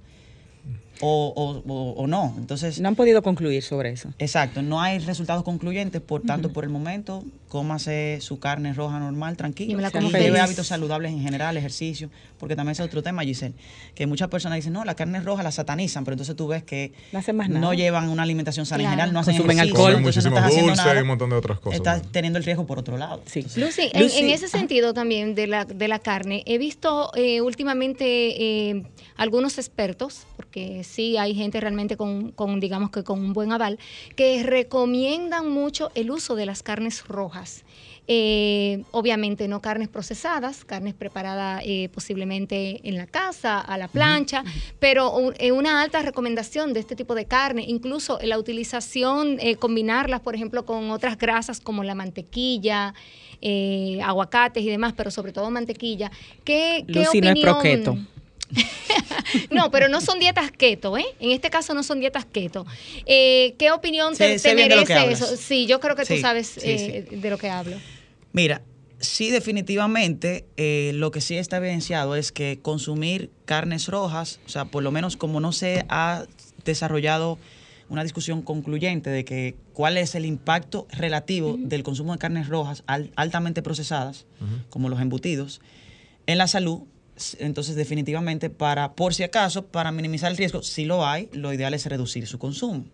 O, o- o- o no. Entonces, No han podido concluir sobre eso. exacto, no hay resultados concluyentes, por tanto, por el momento, cómase su carne roja normal, tranquilo. Y me la Y como lleve hábitos saludables en general, ejercicio, porque también es otro tema, Giselle, que muchas personas dicen, no, la carne roja la satanizan, pero entonces tú ves que No hacen más nada. no llevan una alimentación sana en general, no hacen Consumen ejercicio, alcohol. Entonces no estás haciendo nada, y un montón de otras cosas. Estás ¿no? teniendo el riesgo por otro lado. Sí. Lucy, en, Lucy, en ese sentido también de la, de la carne, he visto eh, últimamente eh, algunos expertos, porque sí hay gente realmente con, con, digamos que con un buen aval, que recomiendan mucho el uso de las carnes rojas. Eh, obviamente no carnes procesadas, carnes preparadas eh, posiblemente en la casa, a la plancha, pero un- eh, una alta recomendación de este tipo de carne, incluso la utilización, eh, combinarlas, por ejemplo, con otras grasas como la mantequilla, eh, aguacates y demás, pero sobre todo mantequilla. ¿Qué, qué Lucy no es opinión? pro keto. No, pero no son dietas keto, ¿eh? En este caso no son dietas keto. Eh, ¿Qué opinión te, merece eso? Sí, yo creo que tú sabes sí, eh, de lo que hablo. Mira, sí definitivamente eh, lo que sí está evidenciado es que consumir carnes rojas, o sea, por lo menos como no se ha desarrollado una discusión concluyente de que cuál es el impacto relativo del consumo de carnes rojas al- altamente procesadas, como los embutidos, en la salud. Entonces, definitivamente, para, por si acaso, para minimizar el riesgo, si lo hay, lo ideal es reducir su consumo.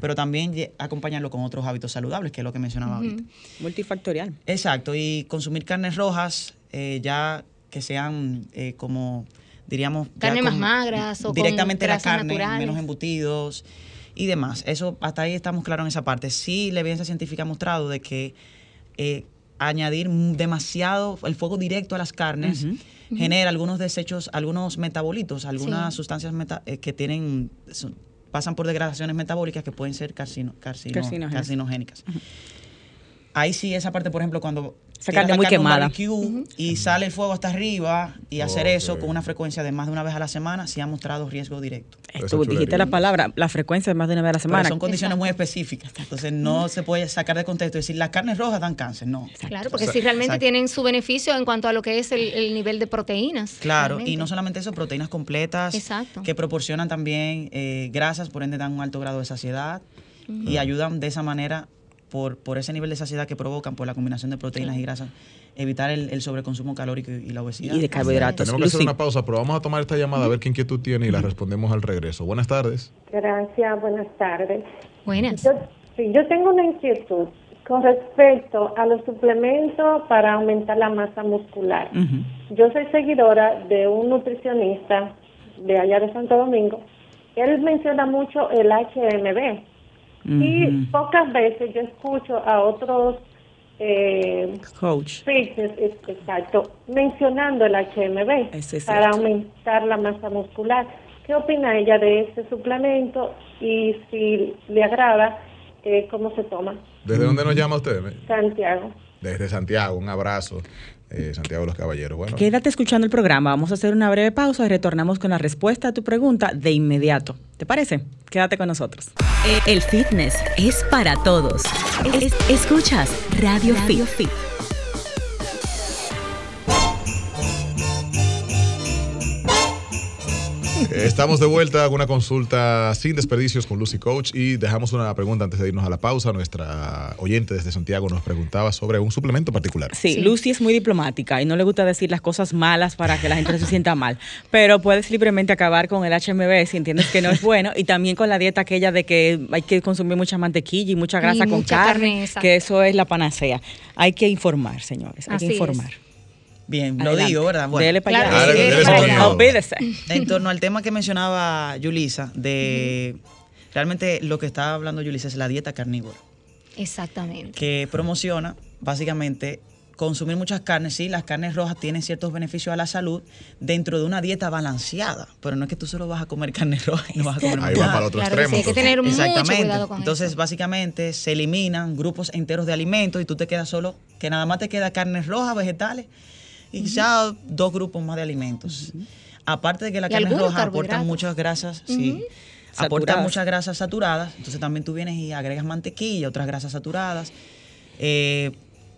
Pero también acompañarlo con otros hábitos saludables, que es lo que mencionaba ahorita. Multifactorial. Exacto, y consumir carnes rojas eh, ya que sean eh, como, diríamos... Carne más con- magras o con Directamente la grasas carne, naturales. menos embutidos y demás. Eso, hasta ahí estamos claros en esa parte. Sí, la evidencia científica ha mostrado de que eh, añadir demasiado el fuego directo a las carnes genera algunos desechos, algunos metabolitos, algunas Sí. sustancias meta- eh, que tienen... son- pasan por degradaciones metabólicas que pueden ser carcino- carcinogénicas. Ahí sí, esa parte, por ejemplo, cuando Esa carne muy quemada. y sale el fuego hasta arriba y hacer eso con una frecuencia de más de una vez a la semana, sí ha mostrado riesgo directo. Tú dijiste la palabra, la frecuencia de más de una vez a la Pero semana. son condiciones muy específicas. Entonces no se puede sacar de contexto y decir las carnes rojas dan cáncer. No. Claro, porque si realmente Exacto. tienen su beneficio en cuanto a lo que es el, el nivel de proteínas. Claro, y no solamente eso, proteínas completas Exacto. que proporcionan también eh, grasas, por ende dan un alto grado de saciedad y ayudan de esa manera, por, por ese nivel de saciedad que provocan por la combinación de proteínas y grasas, evitar el, el sobreconsumo calórico y, y la obesidad. y de carbohidratos. Tenemos que hacer una pausa, pero vamos a tomar esta llamada a ver qué inquietud tiene y la respondemos al regreso. Buenas tardes. Gracias, buenas tardes. Buenas. Yo, sí, yo tengo una inquietud con respecto a los suplementos para aumentar la masa muscular. Yo soy seguidora de un nutricionista de allá de Santo Domingo. Él menciona mucho el HMB y pocas veces yo escucho a otros eh, coach. fitness, exacto, mencionando el HMB es para aumentar la masa muscular. ¿Qué opina ella de este suplemento y si le agrada, eh, cómo se toma? ¿Desde dónde nos llama usted? Santiago. Desde Santiago, un abrazo. Eh, Santiago de los Caballeros. Bueno, Quédate escuchando el programa. Vamos a hacer una breve pausa y retornamos con la respuesta a tu pregunta de inmediato. ¿Te parece? Quédate con nosotros. El fitness es para todos. Es- escuchas Radio, Fit. Eh, Estamos de vuelta con una consulta sin desperdicios con Lucy Coach y dejamos una pregunta antes de irnos a la pausa. Nuestra oyente desde Santiago nos preguntaba sobre un suplemento particular. Sí, Sí. Lucy es muy diplomática y no le gusta decir las cosas malas para que la gente no se sienta mal. Pero puedes libremente acabar con el HMB si entiendes que no es bueno y también con la dieta aquella de que hay que consumir mucha mantequilla y mucha grasa Y con mucha carne, carne, exacto. que eso es la panacea. Hay que informar, señores. Hay Así que es. Bien, lo Adelante. digo, ¿verdad? Bueno, Dele para allá. dele en torno al tema que mencionaba Yulisa, de realmente lo que está hablando Yulisa es la dieta carnívora, Exactamente. que promociona básicamente consumir muchas carnes. Sí, las carnes rojas tienen ciertos beneficios a la salud dentro de una dieta balanceada, pero no es que tú solo vas a comer carne roja y no vas a comer Ahí va para el otro Claro que extremo. sí, hay que tener mucho Exactamente. cuidado con Entonces, eso. básicamente, se eliminan grupos enteros de alimentos y tú te quedas solo, que nada más te queda carnes rojas, vegetales y quizá dos grupos más de alimentos. Aparte de que las Y carnes algunos rojas aportan carbohidratos. muchas grasas, sí. Aportan Saturadas. muchas grasas saturadas, entonces también tú vienes y agregas mantequilla, otras grasas saturadas. Eh,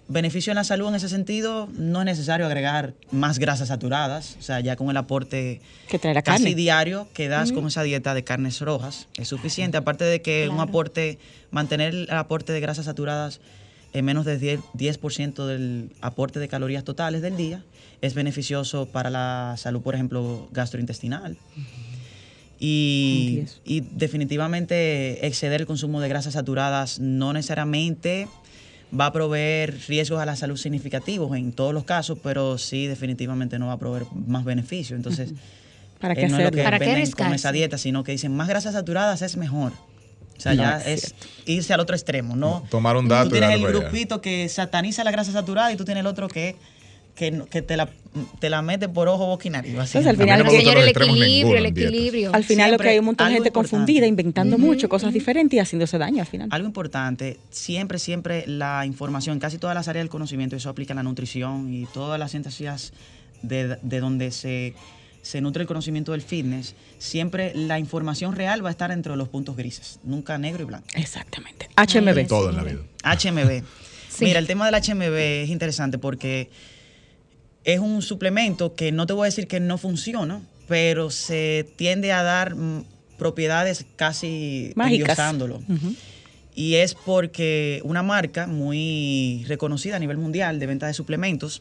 beneficio en la salud en ese sentido, no es necesario agregar más grasas saturadas. O sea, ya con el aporte Que trae la casi carne. diario que das con esa dieta de carnes rojas es suficiente. Aparte de que un aporte, mantener el aporte de grasas saturadas en menos de 10%, 10% del aporte de calorías totales del día es beneficioso para la salud, por ejemplo, gastrointestinal. Y, definitivamente exceder el consumo de grasas saturadas no necesariamente va a proveer riesgos a la salud significativos en todos los casos, pero sí definitivamente no va a proveer más beneficios. Entonces, ¿Para eh, qué no es lo que ¿Para qué venden con esa dieta, sino que dicen más grasas saturadas es mejor. O sea, No, ya es es irse al otro extremo, ¿no? Tomar un dato Tú tienes el allá. grupito que sataniza la grasa saturada y tú tienes el otro que, que, que te, la, te la mete por ojo, boca y nariz. así. Entonces, al A mí final, no Señor, el equilibrio, el equilibrio. Al final lo que hay un montón de gente importante. confundida, inventando mucho, cosas diferentes y haciéndose daño al final. Algo importante, siempre, siempre la información, casi todas las áreas del conocimiento, eso aplica en la nutrición y todas las ciencias de, de donde se, se nutre el conocimiento del fitness, siempre la información real va a estar entre los puntos grises, nunca negro y blanco. Exactamente. HMB. Todo en la vida. HMB. Sí. Mira, el tema del HMB es interesante porque es un suplemento que no te voy a decir que no funciona, pero se tiende a dar propiedades casi Mágicas. Y es porque una marca muy reconocida a nivel mundial de venta de suplementos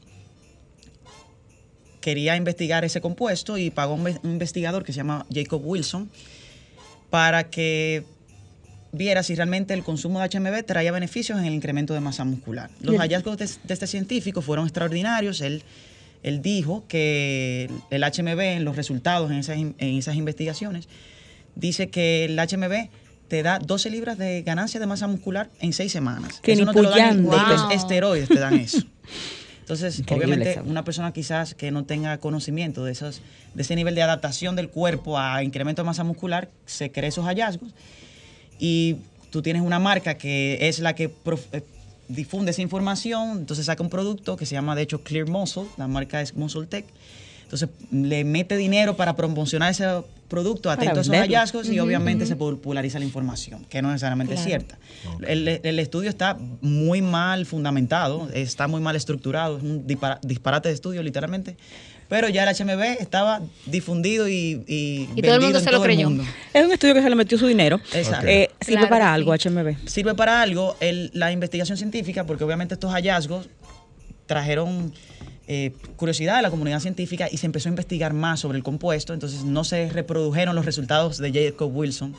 quería investigar ese compuesto y pagó a un ve- un investigador que se llama Jacob Wilson para que viera si realmente el consumo de HMB traía beneficios en el incremento de masa muscular. Los hallazgos de, de este científico fueron extraordinarios. Él, él dijo que el HMB, en los resultados en esas, en esas investigaciones, dice que el HMB te da 12 libras de ganancia de masa muscular en 6 semanas. Que eso ni no te lo dan los Wow. esteroides te dan eso. Entonces, Increíble obviamente, una persona quizás que no tenga conocimiento de, esos, de ese nivel de adaptación del cuerpo a incremento de masa muscular, se cree esos hallazgos. Y tú tienes una marca que es la que eh, difunde esa información, entonces saca un producto que se llama de hecho Clear Muscle, la marca es Muscle Tech, entonces le mete dinero para promocionar ese producto atento a esos hallazgos y obviamente se populariza la información, que no necesariamente es cierta. El, el estudio está muy mal fundamentado, está muy mal estructurado, es un dispara- disparate de estudio literalmente, pero ya el HMB estaba difundido y, y, Y todo el vendido mundo en se lo todo el creyó. mundo. Es un estudio que se le metió su dinero. Exacto. Eh, ¿Sirve Claro para algo sí. HMB? sirve para algo el- la investigación científica, porque obviamente estos hallazgos trajeron eh, curiosidad a la comunidad científica y se empezó a investigar más sobre el compuesto, entonces no se reprodujeron los resultados de Jacob Wilson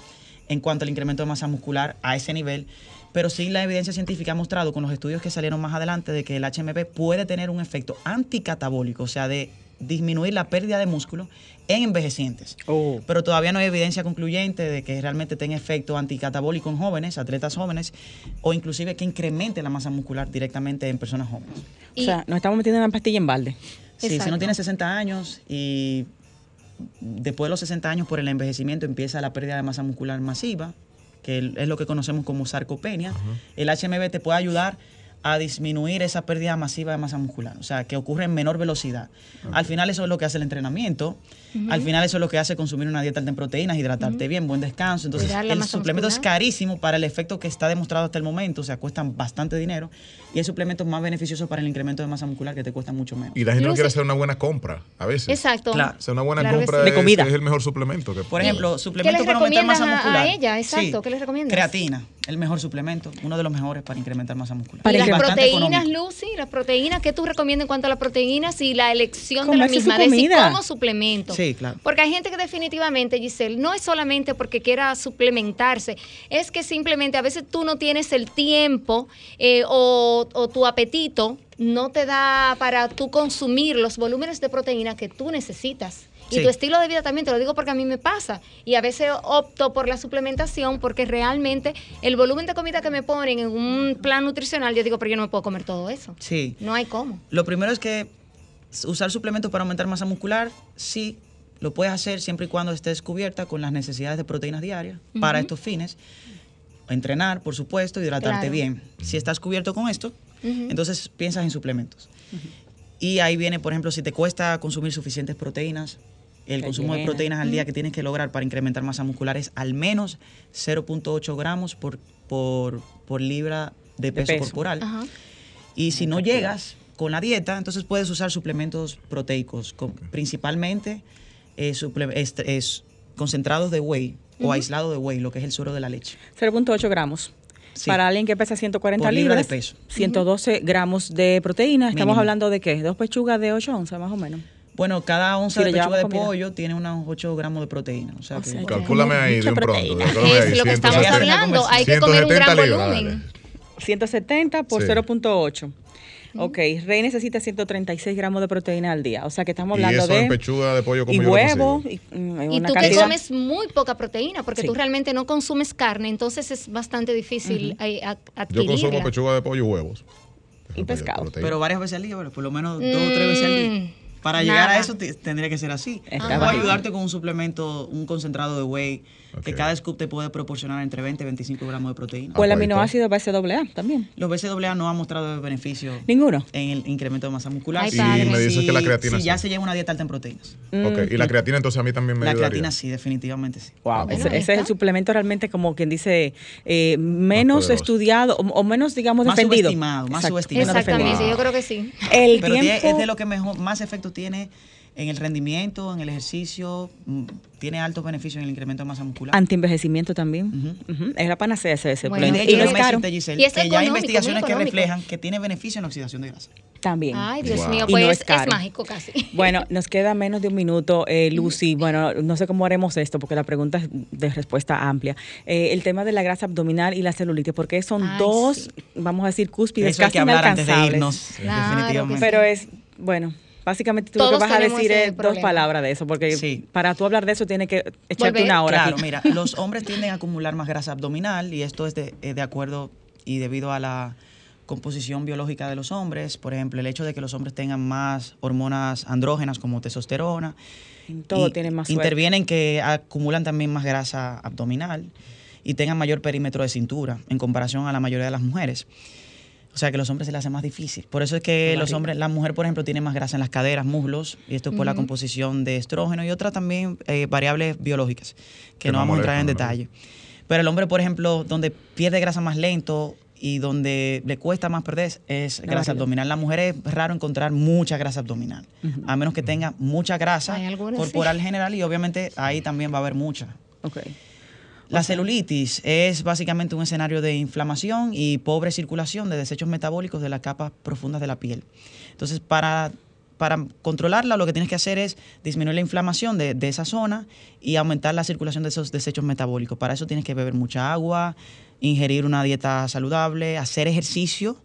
en cuanto al incremento de masa muscular a ese nivel, pero sí la evidencia científica ha mostrado con los estudios que salieron más adelante de que el HMB puede tener un efecto anticatabólico, o sea, de disminuir la pérdida de músculo en envejecientes. Oh. Pero todavía no hay evidencia concluyente de que realmente tenga efecto anticatabólico en jóvenes, atletas jóvenes, o inclusive que incremente la masa muscular directamente en personas jóvenes. O sea, nos estamos metiendo en una pastilla en balde. Sí, si no tiene 60 años y después de los 60 años por el envejecimiento empieza la pérdida de masa muscular masiva, que es lo que conocemos como sarcopenia, el HMB te puede ayudar a disminuir esa pérdida masiva de masa muscular, o sea, que ocurre en menor velocidad. Al final eso es lo que hace el entrenamiento, al final eso es lo que hace consumir una dieta alta en proteínas, hidratarte bien, buen descanso. Entonces, el suplemento es carísimo para el efecto que está demostrado hasta el momento, o sea, cuestan bastante dinero, y hay suplementos más beneficiosos para el incremento de masa muscular que te cuestan mucho menos. Y la gente no quiere hacer una buena compra a veces. Exacto. Claro. O sea, una buena Claro compra sí. De comida. Es, es el mejor suplemento. Que, Por ejemplo, suplemento para aumentar masa a- muscular. ella? Exacto, ¿qué les recomiendas? Creatina, el mejor suplemento, uno de los mejores para incrementar masa muscular. Para y las proteínas, económico. Lucy, las proteínas, ¿qué tú recomiendas en cuanto a las proteínas y la elección de la misma? Decir como suplemento. Sí, claro. Porque hay gente que definitivamente, Giselle, no es solamente porque quiera suplementarse, es que simplemente a veces tú no tienes el tiempo eh, o, o tu apetito no te da para tú consumir los volúmenes de proteína que tú necesitas. Y Sí. tu estilo de vida también, te lo digo porque a mí me pasa. Y a veces opto por la suplementación porque realmente el volumen de comida que me ponen en un plan nutricional, yo digo, pero yo no me puedo comer todo eso. Sí. No hay cómo. Lo primero es que usar suplementos para aumentar masa muscular, sí, lo puedes hacer siempre y cuando estés cubierta con las necesidades de proteínas diarias para estos fines. Entrenar, por supuesto, hidratarte Claro. bien. Si estás cubierto con esto, entonces piensas en suplementos. Y ahí viene, por ejemplo, si te cuesta consumir suficientes proteínas, el consumo de proteínas al día que tienes que lograr para incrementar masa muscular es al menos 0.8 gramos por, por, por libra de peso, peso. corporal. Ajá. Y si no llegas con la dieta, entonces puedes usar suplementos proteicos, con- principalmente eh, suple- es- concentrados de whey o aislado de whey, lo que es el suero de la leche. 0.8 gramos. Sí. Para alguien que pesa 140 Por libra de libras, peso. 112 gramos de proteína. Estamos Mínimo. hablando de qué? Dos pechugas de 8 onzas más o menos. Bueno, cada onza Si de pechuga de comida. pollo tiene unos 8 gramos de proteína. O sea, O que- sea, Calcúlame ahí de un pronto. ahí, Es lo que estamos 170. hablando. Hay que comer un 170 gran libras, volumen. dale. 170 por Sí. 0.8. Ok, Rey necesita 136 gramos de proteína al día. O sea que estamos Y hablando eso de... en pechuga de pollo como y huevo, y, mm, Y tú que comes muy poca proteína, porque Sí. tú realmente no consumes carne, entonces es bastante difícil ad- Yo consumo pechuga de pollo y huevos. Y pescado. Pero varias veces al día, bueno, por lo menos dos o tres veces al día. Para llegar a eso te- tendría que ser así. Está bajito. ayudarte con un suplemento, un concentrado de whey, que cada scoop te puede proporcionar entre 20 y 25 gramos de proteína. O el Ah, aminoácido BCAA también. Los BCAA no han mostrado beneficio Ninguno. en el incremento de masa muscular. Ay. Y me dices que la creatina sí, ya se lleva una dieta alta en proteínas. Ok, y la creatina entonces a mí también me La ayudaría. creatina sí, definitivamente sí. Wow, bueno, ese, es el suplemento realmente como quien dice eh, menos estudiado o, o menos, digamos, Más defendido. subestimado, más Exacto, subestimado. Exactamente, defendido. yo creo que sí. El Pero tiempo es de lo que mejor, más efecto tiene en el rendimiento, en el ejercicio, mm, tiene altos beneficios en el incremento de masa muscular. antienvejecimiento también. Ujú, Es la panacea ese, ese Bueno, Y de y no es caro Giselle, Y es que ya hay investigaciones que reflejan que tiene beneficio en la oxidación de grasa. también. Ay, Dios Wow. mío, pues no es, mágico casi. Bueno, nos queda menos de un minuto, eh, Lucy. Bueno, no sé cómo haremos esto porque la pregunta es de respuesta amplia. Eh, el tema de la grasa abdominal y la celulitis, porque son Ay, dos, sí. vamos a decir, cúspides Eso hay casi que hablar antes de irnos, Claro definitivamente. Pero es, bueno, básicamente tú lo que vas a decir es dos palabras de eso, porque Sí. para tú hablar de eso tienes que echarte Volver. una hora. Claro, aquí. mira, los hombres tienden a acumular más grasa abdominal y esto es de, eh, de acuerdo y debido a la composición biológica de los hombres. Por ejemplo, el hecho de que los hombres tengan más hormonas andrógenas como testosterona. Todo tiene más suerte. Intervienen que acumulan también más grasa abdominal y tengan mayor perímetro de cintura en comparación a la mayoría de las mujeres. O sea que a los hombres se les hace más difícil. Por eso es que los hombres, la mujer, por ejemplo, tiene más grasa en las caderas, muslos, y esto es por la composición de estrógeno y otras también eh, variables biológicas, que, Que no vamos a entrar en detalle. Pero el hombre, por ejemplo, donde pierde grasa más lento y donde le cuesta más perder es grasa barriga. abdominal. La mujer es raro encontrar mucha grasa abdominal, a menos que tenga mucha grasa corporal general y obviamente ahí también va a haber mucha. Ok. La celulitis es básicamente un escenario de inflamación y pobre circulación de desechos metabólicos de las capas profundas de la piel. Entonces, para, para controlarla, lo que tienes que hacer es disminuir la inflamación de, de esa zona y aumentar la circulación de esos desechos metabólicos. Para eso tienes que beber mucha agua, ingerir una dieta saludable, hacer ejercicio.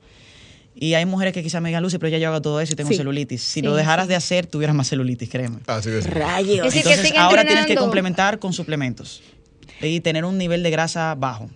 Y hay mujeres que quizás me digan, Lucy, pero ya yo hago todo eso y tengo Sí. celulitis. Si Sí, lo dejaras sí. de hacer, tuvieras más celulitis, créeme. Así. Rayos. Es decir, que Entonces, ahora tienes que complementar con suplementos y tener un nivel de grasa bajo.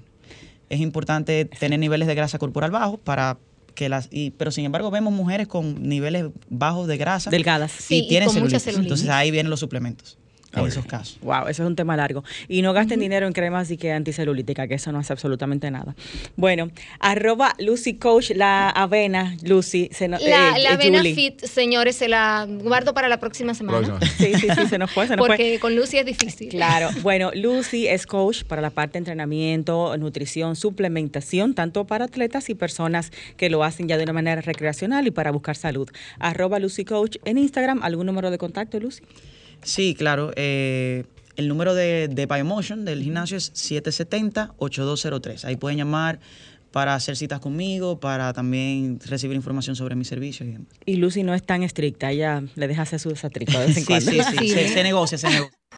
Es importante tener niveles de grasa corporal bajos para que las y, pero sin embargo vemos mujeres con niveles bajos de grasa Delgadas. Sí, y y tienen celulitis. celulitis. Entonces ahí vienen los suplementos en Ok. esos casos. Wow, eso es un tema largo. Y no gasten dinero en cremas y que anticelulítica, que eso no hace absolutamente nada. Bueno, arroba Lucy Coach, la avena, Lucy. Se no- La, eh, la eh, avena Julie. fit, señores, se la guardo para la próxima semana. Próxima. Sí, sí, sí, se nos fue, se nos fue. Porque con Lucy es difícil. Claro, bueno, Lucy es coach para la parte de entrenamiento, nutrición, suplementación, tanto para atletas y personas que lo hacen ya de una manera recreacional y para buscar salud. Arroba Lucy Coach en Instagram, ¿algún número de contacto, Lucy? Sí, claro. eh, el número de, de Biomotion del gimnasio es 770-8203. Ahí pueden llamar para hacer citas conmigo, para también recibir información sobre mis servicios. y demás. Y Lucy no es tan estricta, ella le deja hacer su desatrico de vez en Sí, cuando. sí, sí, Sí. se, se negocia, se negocia.